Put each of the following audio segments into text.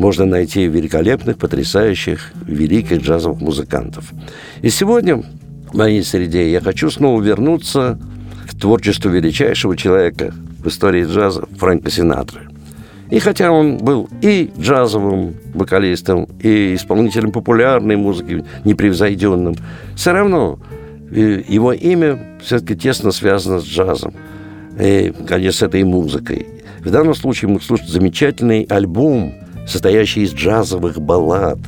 можно найти великолепных, потрясающих, великих джазовых музыкантов. И сегодня в моей среде я хочу снова вернуться к творчеству величайшего человека в истории джаза Фрэнка Синатры. И хотя он был и джазовым вокалистом, и исполнителем популярной музыки, непревзойденным, все равно э, его имя все-таки тесно связано с джазом. И, конечно, с этой музыкой. В данном случае мы слушаем замечательный альбом, состоящий из джазовых баллад.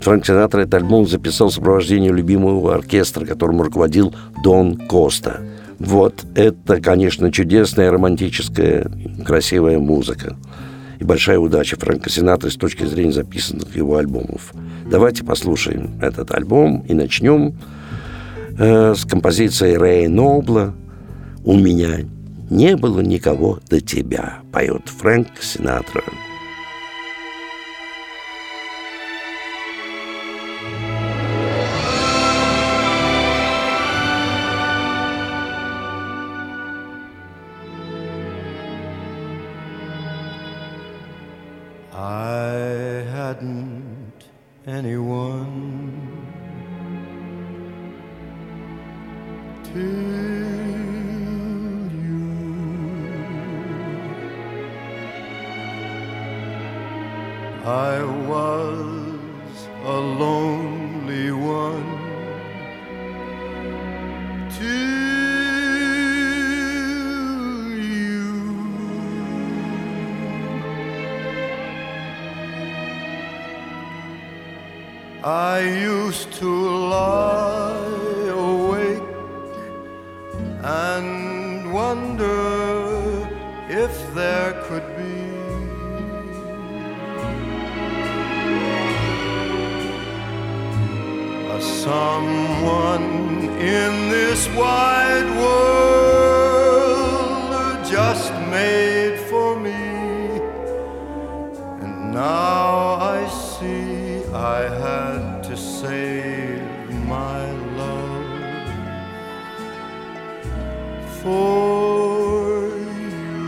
Фрэнк Синатра этот альбом записал в сопровождении любимого оркестра, которым руководил Дон Коста. Вот это, конечно, чудесная, романтическая, красивая музыка. И большая удача Фрэнка Синатры с точки зрения записанных его альбомов. Давайте послушаем этот альбом и начнем э, с композицией Рэя Нобла «У меня не было никого до тебя», поет Фрэнк Синатра. For you.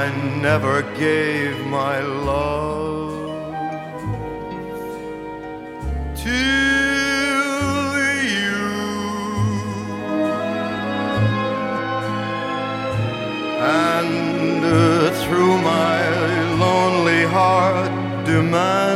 I never gave my love till you. And uh, through my lonely heart it,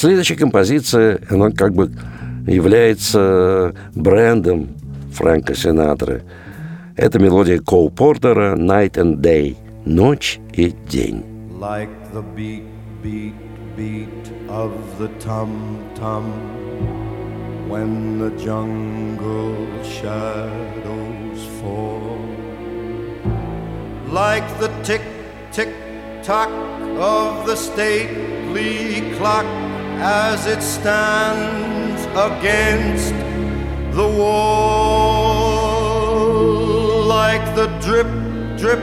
Следующая композиция, она как бы является брендом Фрэнка Синатры. Это мелодия Коу Портера «Night and Day» – «Ночь и день». Like the beat, beat, beat of the tum-tum When the jungle shadows fall Like the tick, tick, tock of the stately clock as it stands against the wall, like the drip, drip,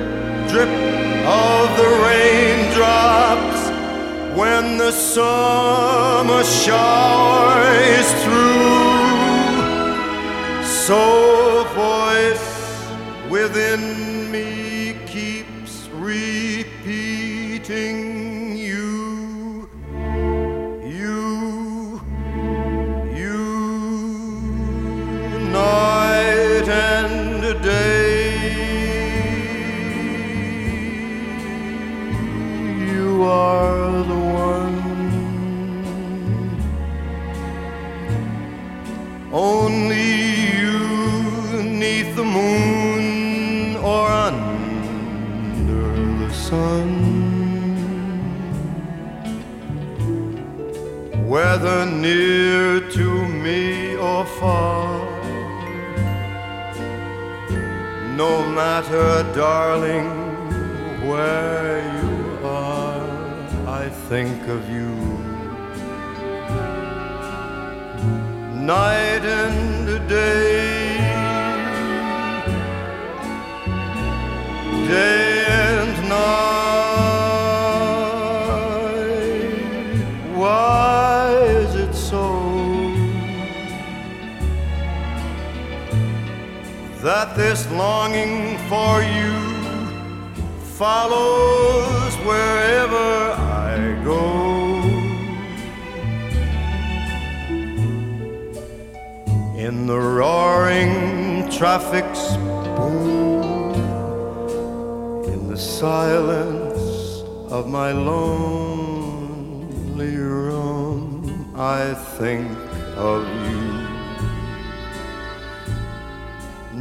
drip of the raindrops when the summer shower is through. So voice within matter, darling, where you are, I think of you. Night and day, day this longing for you follows wherever I go. In the roaring traffic's boom, in the silence of my lonely room, I think of you.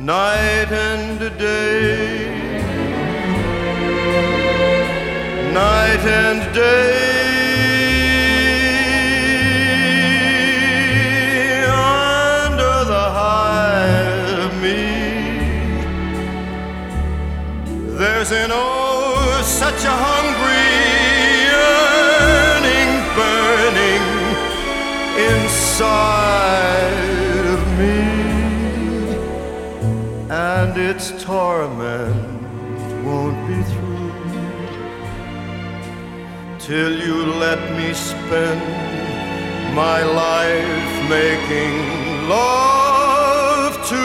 Night and day, night and day. Under the high me, there's an oh such a hungry yearning burning inside. And its torment won't be through. Till you let me spend my life making love to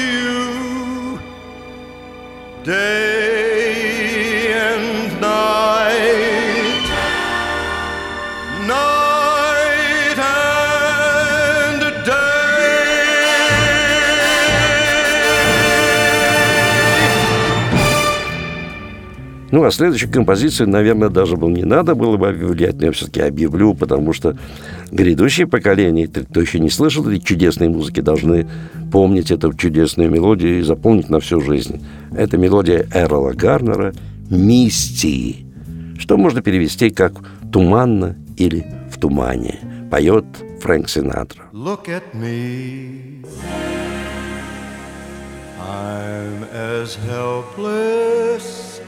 you day Ну, а следующую композицию, наверное, даже было не надо было бы объявлять, но я все-таки объявлю, потому что грядущее поколение, кто еще не слышал этой чудесной музыки, должны помнить эту чудесную мелодию и запомнить на всю жизнь. Это мелодия Эрла Гарнера «Мисти», что можно перевести как «туманно» или «в тумане». Поет Фрэнк Синатра. Look at me. I'm as helpless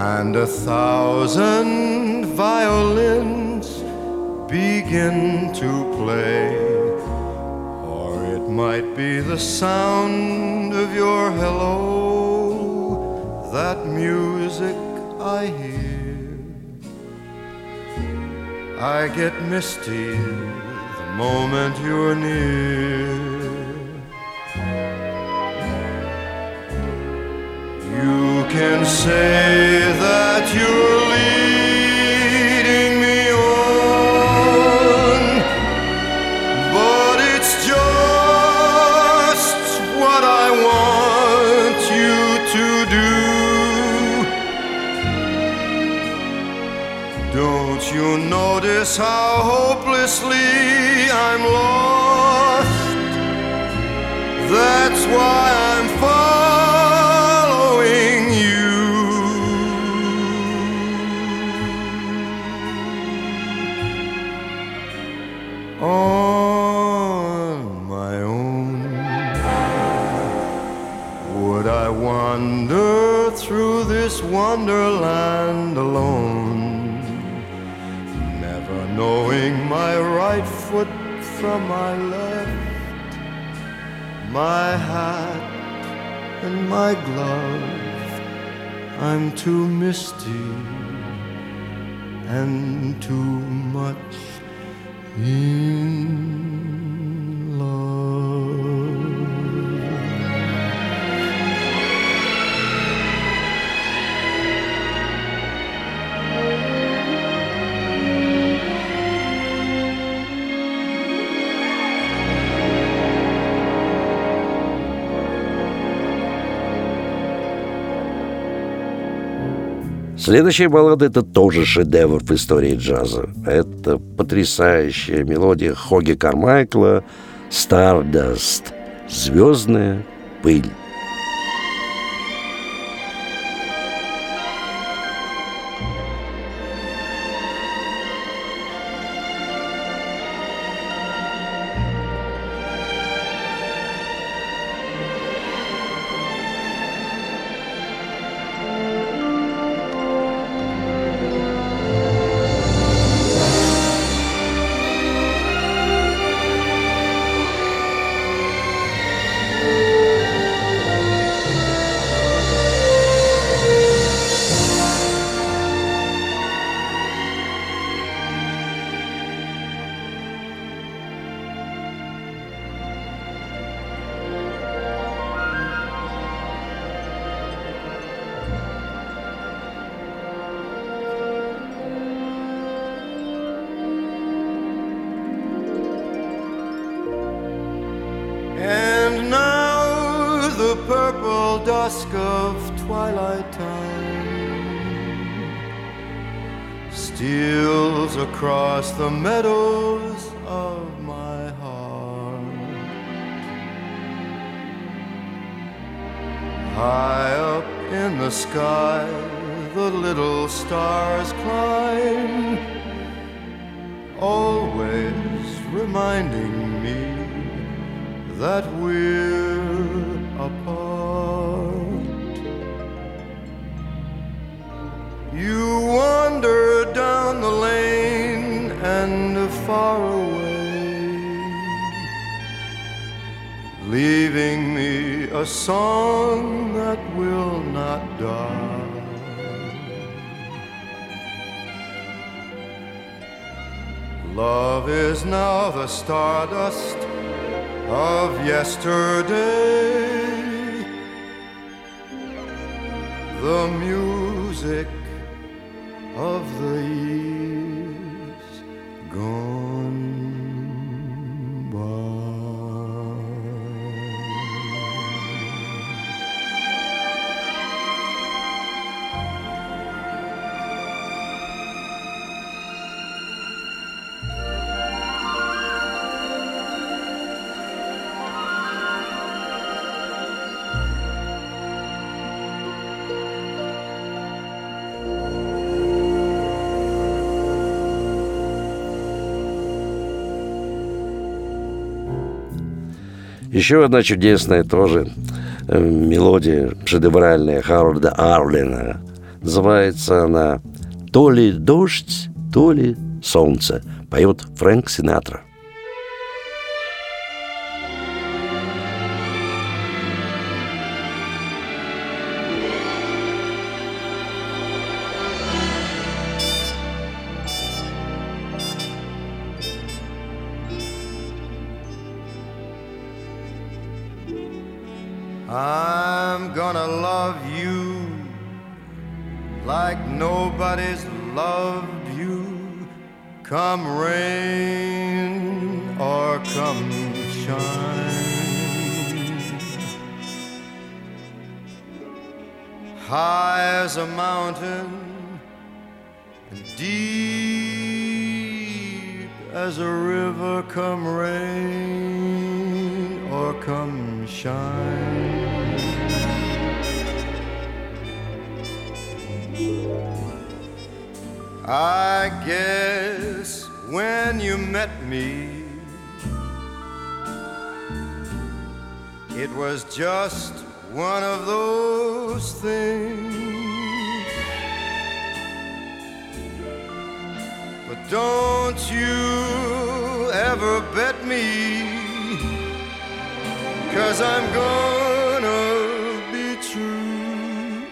and a thousand violins begin to play. Or it might be the sound of your hello, that music I hear. I get misty the moment you're near. Can say that you're leading me on, but it's just what I want you to do. Don't you notice how hopelessly wonderland alone? Never knowing my right foot from my left, my hat and my glove. I'm too misty and too much in Следующая баллада – это тоже шедевр в истории джаза. Это потрясающая мелодия Хоги Кармайкла «Stardust» – «Звездная пыль». Steals across the meadows of my heart. High up in the sky, the little stars climb, always reminding me that we're apart. You wander lane and far away, leaving me a song that will not die. Love is now the stardust of yesterday. The music of the years gone Еще одна чудесная тоже э, мелодия шедевральная Харварда Арлина. Называется она «То ли дождь, то ли солнце». Поет Фрэнк Синатра. Those things. But don't you ever bet me, cause I'm gonna be true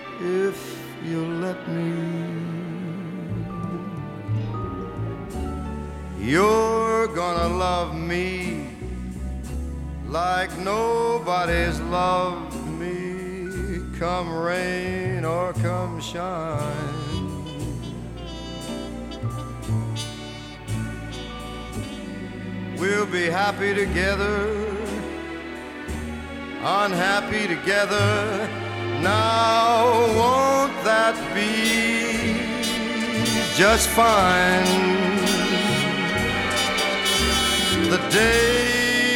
if you let me. You're gonna love me like nobody's loved come rain or come shine. We'll be happy together, unhappy together. Now, won't that be just fine? The days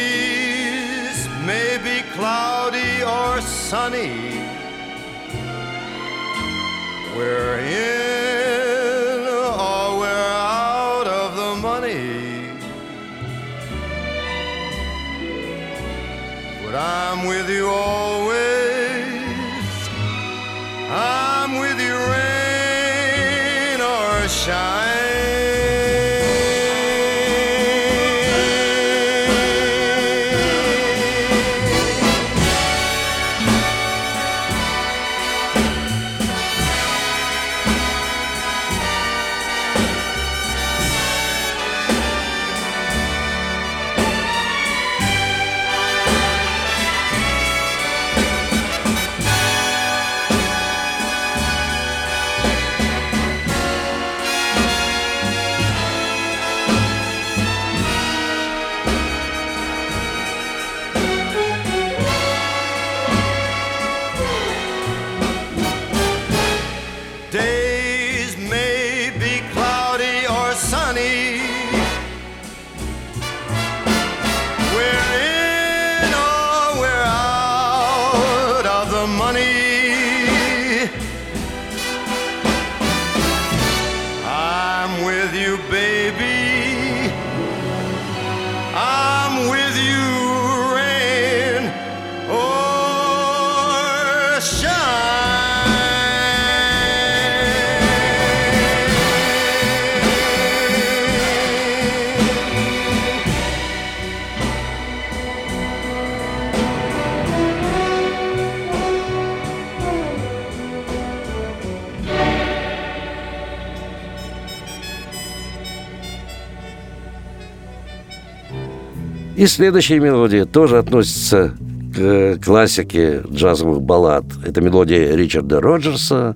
may be cloudy or sunny. We're in or we're out of the money. But I'm with you always. И следующая мелодия тоже относится к э, классике джазовых баллад. Это мелодия Ричарда Роджерса.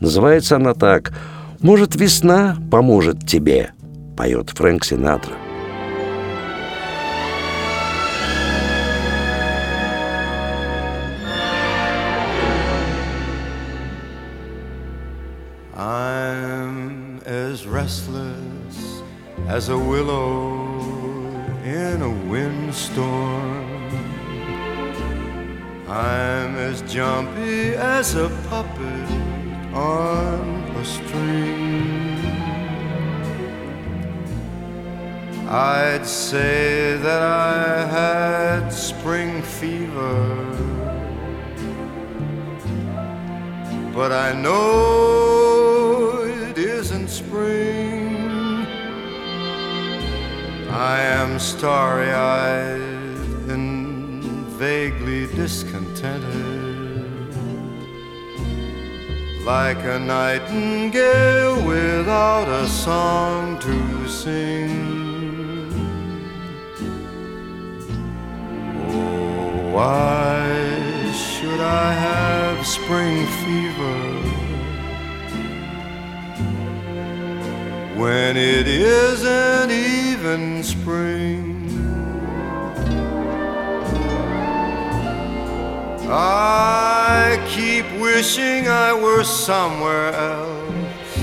Называется она так «Может, весна поможет тебе», поет Фрэнк Синатра. I'm as restless as a willow in a windstorm. I'm as jumpy as a puppet on a string. I'd say that I had spring fever but I know it isn't spring. I am starry eyed and vaguely discontented, like a nightingale without a song to sing. Oh, why should I have spring fever when it isn't even spring. I keep wishing I were somewhere else,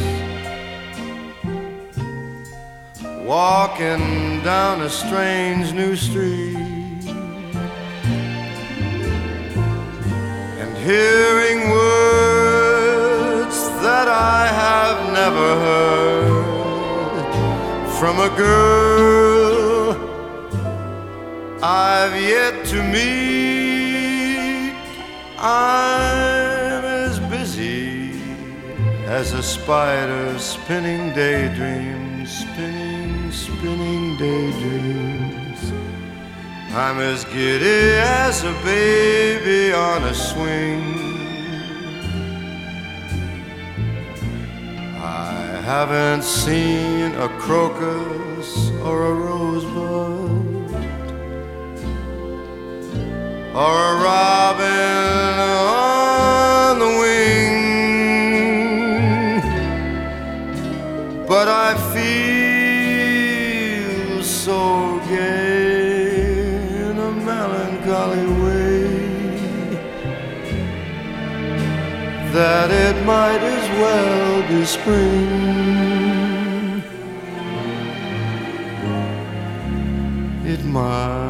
walking down a strange new street. And hearing words that I have never heard from a girl I've yet to meet. I'm as busy as a spider spinning daydreams, spinning, spinning daydreams. I'm as giddy as a baby on a swing. Haven't seen a crocus or a rosebud or a robin on the wing. But I that it might as well be spring. It might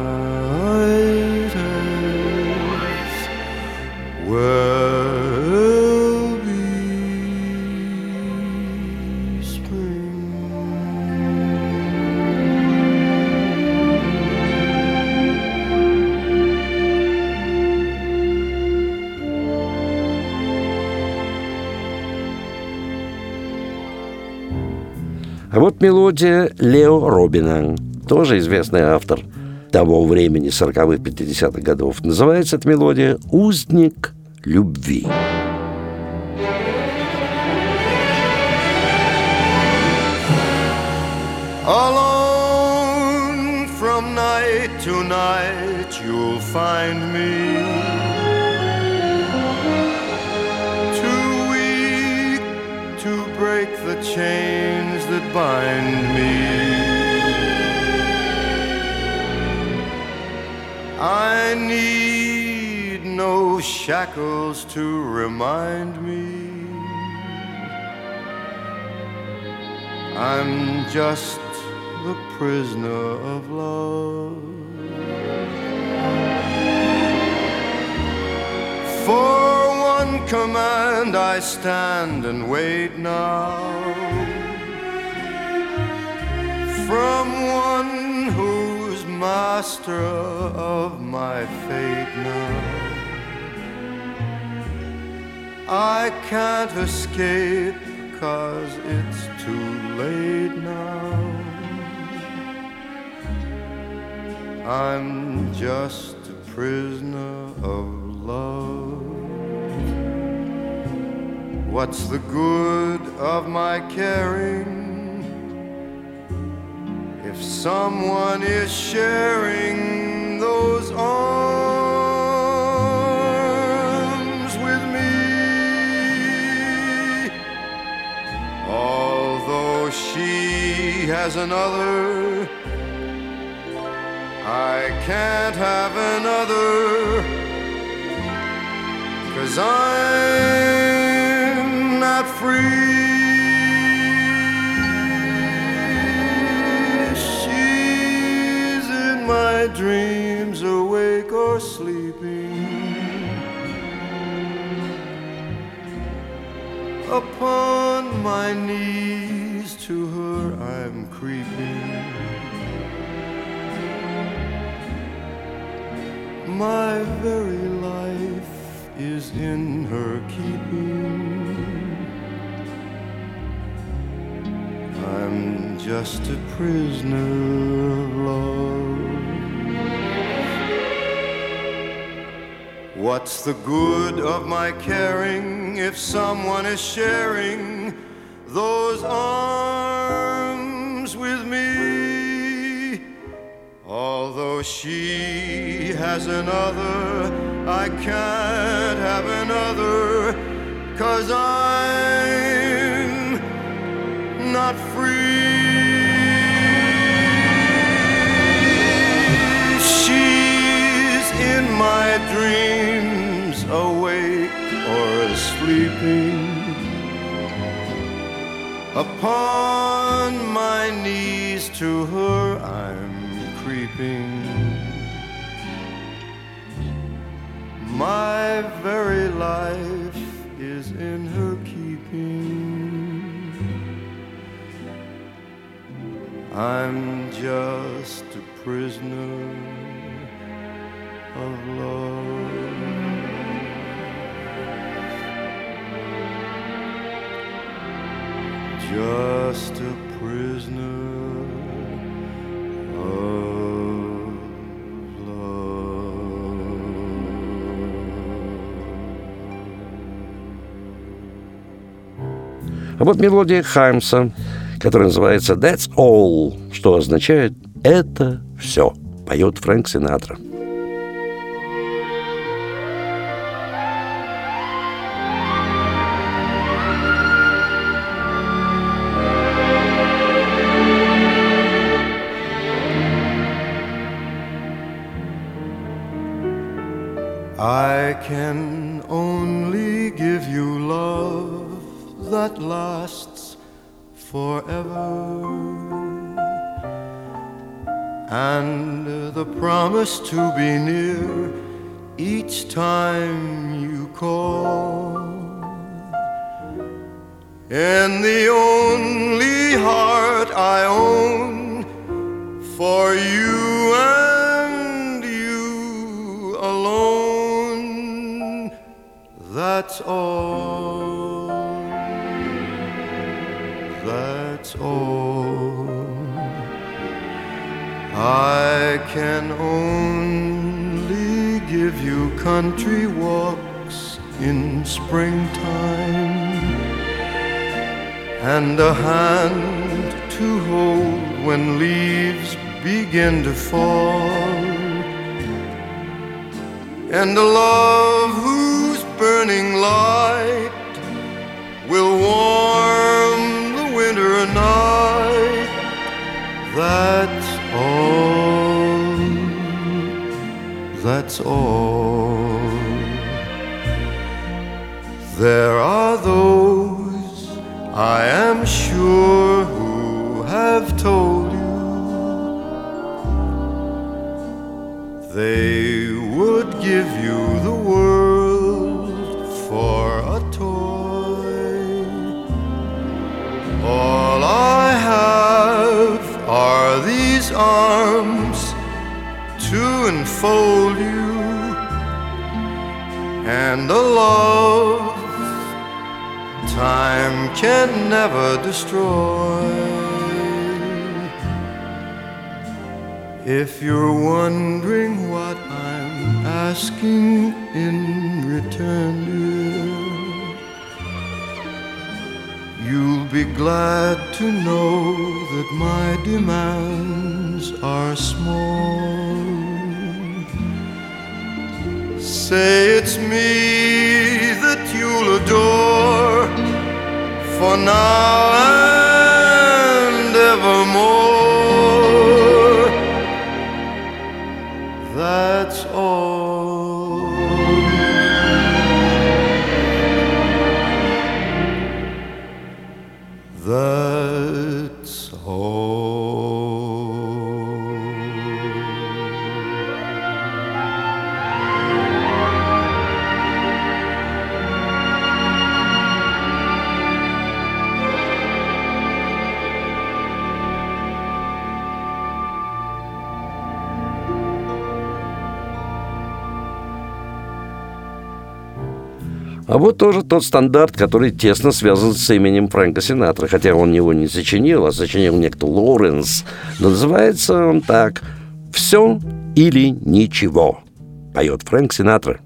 мелодия Лео Робина, тоже известный автор того времени, 40-х, 50-х годов. Называется эта мелодия «Узник любви». Alone from night to night, you'll find me. Too weak to break the chains that bind me. I need no shackles to remind me. I'm just the prisoner of love. For one command I stand and wait now. Master of my fate now. I can't escape cause it's too late now. I'm just a prisoner of love. What's the good of my caring if someone is sharing those arms with me? Although she has another, I can't have another. Cause I'm not free. Dreams, awake or sleeping. Upon my knees to her I'm creeping. My very life is in her keeping. I'm just a prisoner of love. What's the good of my caring if someone is sharing those arms with me? Although she has another, I can't have another, cause I'm sleeping. Upon my knees to her I'm creeping. My very life is in her keeping. I'm just a prisoner of love. Just a prisoner of А вот мелодия Хаймса, которая называется «That's All», что означает «это все», поет Фрэнк Синатра. And a love whose burning light will warm the winter night. That's all. That's all. There are those I am sure enfold you and a love time can never destroy. If you're wondering what I'm asking in return, dear, you'll be glad to know that my demands are small. Say it's me that you'll adore for now and evermore. That's all. Тоже тот стандарт, который тесно связан с именем Фрэнка Синатра, хотя он его не сочинил, а сочинил некто Лоуренс. Но называется он так «Все или ничего», поет Фрэнк Синатра.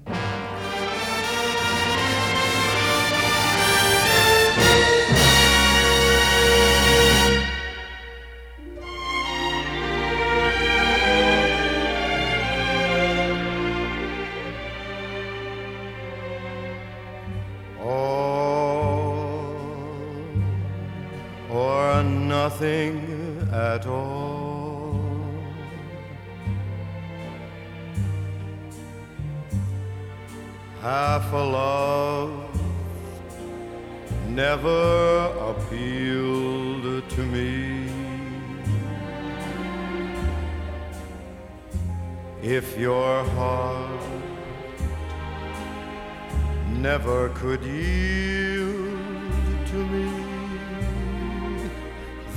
If your heart never could yield to me,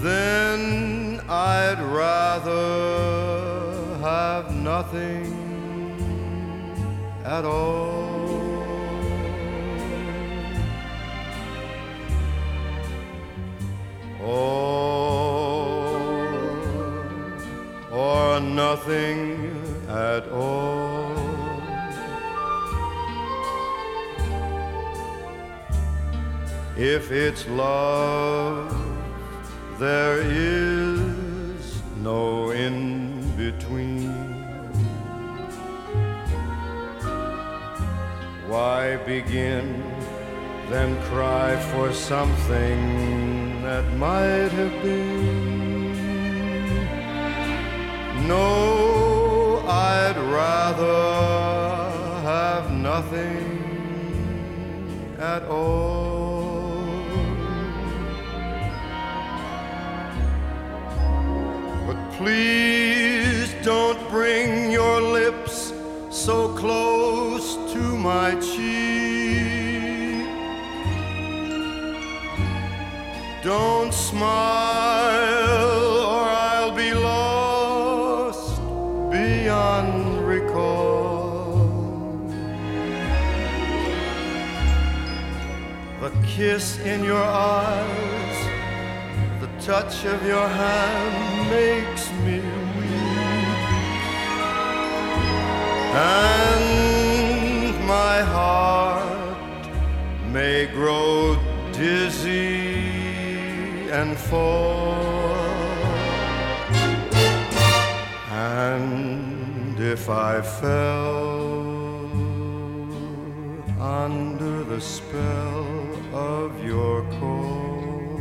then I'd rather have nothing at all. Or, or nothing at all. If it's love, there is no in between. Why begin, then cry for something that might have been? No, I'd rather have nothing at all. But please don't bring your lips so close to my cheek. Don't smile kiss in your eyes, the touch of your hand makes me weak. And my heart may grow dizzy and fall. And if I fell under the spell of your call,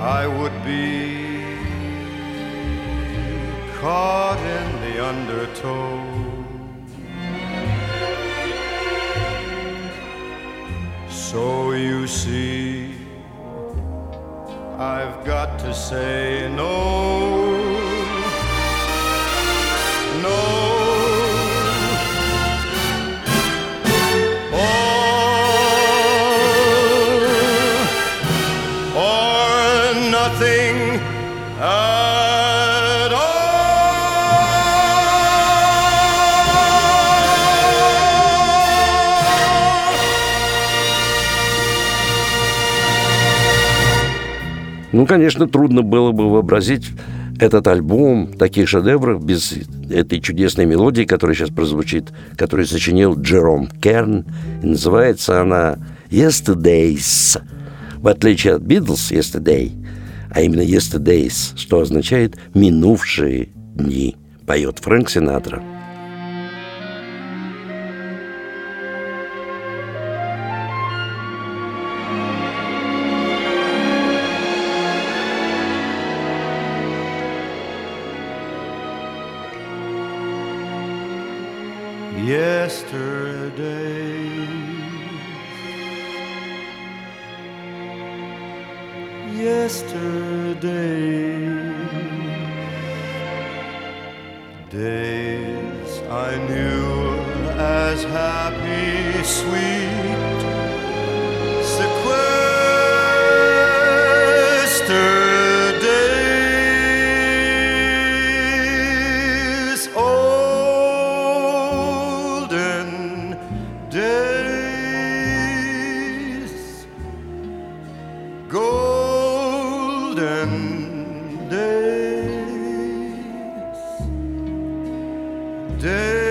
I would be caught in the undertow. So you see, I've got to say no. No. Ну, конечно, трудно было бы вообразить этот альбом, таких шедевров без этой чудесной мелодии, которая сейчас прозвучит, которую сочинил Джером Керн. И называется она «Yesterdays». В отличие от «Beatles» «Yesterday», а именно «Yesterdays», что означает «минувшие дни», поет Фрэнк Синатра. Days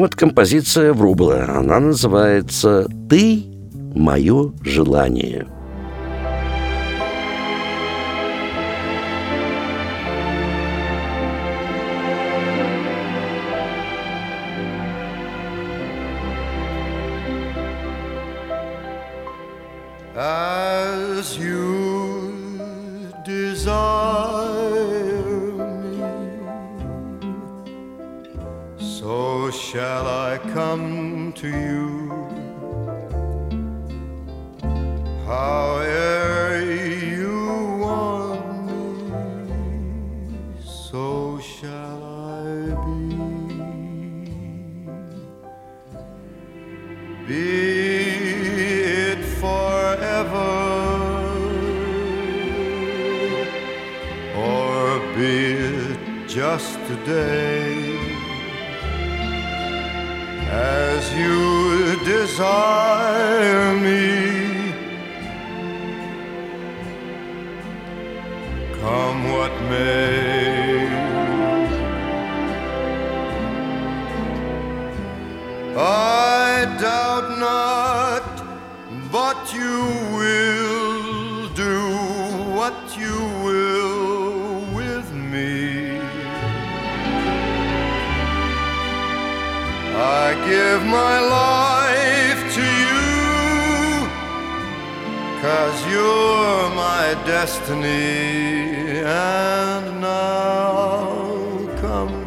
вот композиция Врубла. Она называется «Ты – мое желание». As you to you.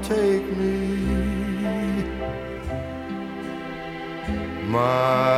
take me. My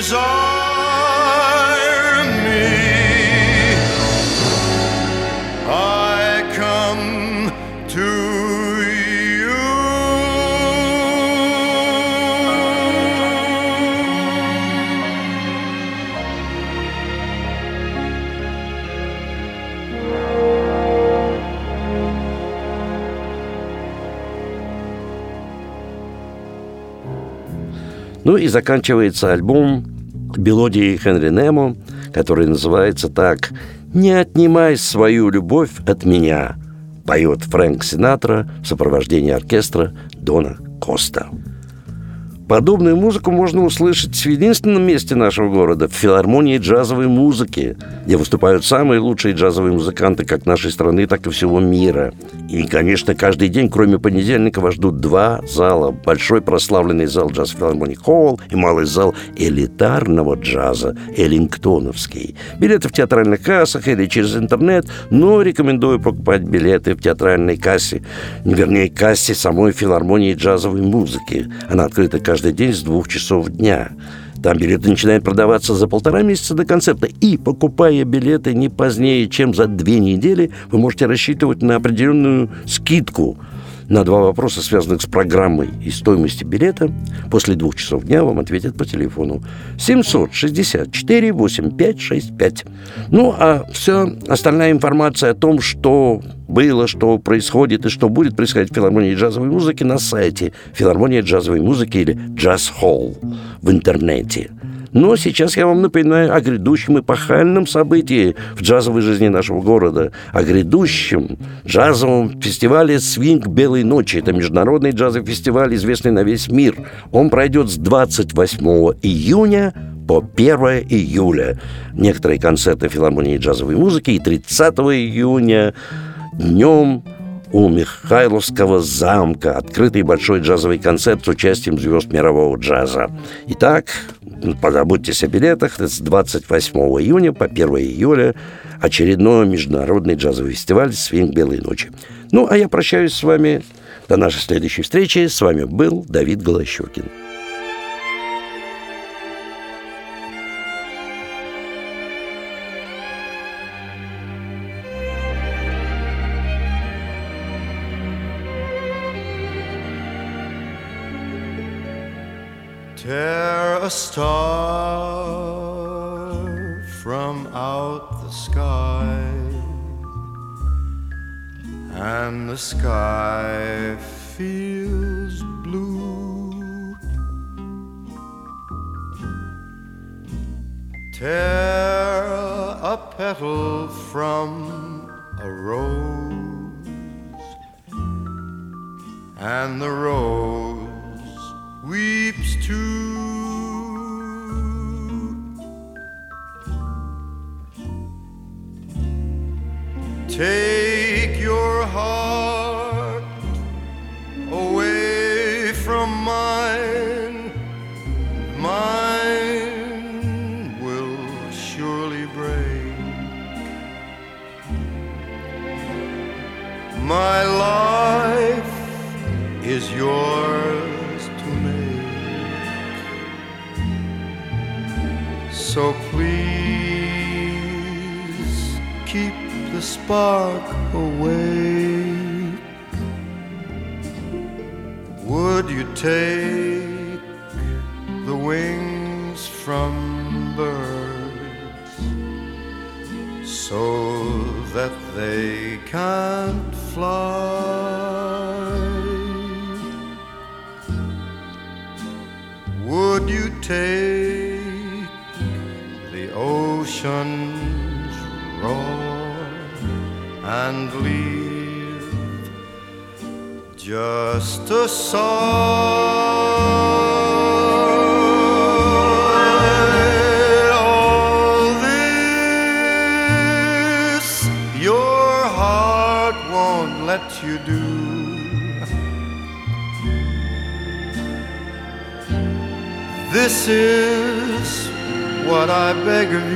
desire me. I come to you. Ну и заканчивается альбом мелодии Хенри Немо, который называется так «Не отнимай свою любовь от меня», поет Фрэнк Синатра в сопровождении оркестра Дона Коста. Подобную музыку можно услышать в единственном месте нашего города, в филармонии джазовой музыки, где выступают самые лучшие джазовые музыканты как нашей страны, так и всего мира. И, конечно, каждый день, кроме понедельника, вас ждут два зала. Большой прославленный зал джаз филармонии Холл и малый зал элитарного джаза Эллингтоновский. Билеты в театральных кассах или через интернет, но рекомендую покупать билеты в театральной кассе, вернее, кассе самой филармонии джазовой музыки. Она открыта каждый каждый день с двух часов дня. Там билеты начинают продаваться за полтора месяца до концерта. И, покупая билеты не позднее, чем за две недели, вы можете рассчитывать на определенную скидку – на два вопроса, связанных с программой и стоимостью билета, после двух часов дня вам ответят по телефону 764 8565. Ну, а все остальная информация о том, что было, что происходит и что будет происходить в филармонии джазовой музыки на сайте филармония джазовой музыки или Джаз Холл в интернете – но сейчас я вам напоминаю о грядущем эпохальном событии в джазовой жизни нашего города, о грядущем джазовом фестивале «Свинг Белой ночи». Это международный джазовый фестиваль, известный на весь мир. Он пройдет с 28 июня по 1 июля. Некоторые концерты филармонии джазовой музыки и 30 июня днем у Михайловского замка. Открытый большой джазовый концерт с участием звезд мирового джаза. Итак, позаботьтесь о билетах. С 28 июня по 1 июля очередной международный джазовый фестиваль «Свинг Белой ночи». Ну, а я прощаюсь с вами до нашей следующей встречи. С вами был Давид Голощекин. A star from out the sky, and the sky feels blue. Tear a petal from a rose, and the rose weeps too. Take your heart away from mine, mine will surely break. My life is yours to make. So please the spark away. Would you take the wings from birds so that they can't fly? Would you take oceans and leave just a sigh. All this your heart won't let you do. This is what I beg of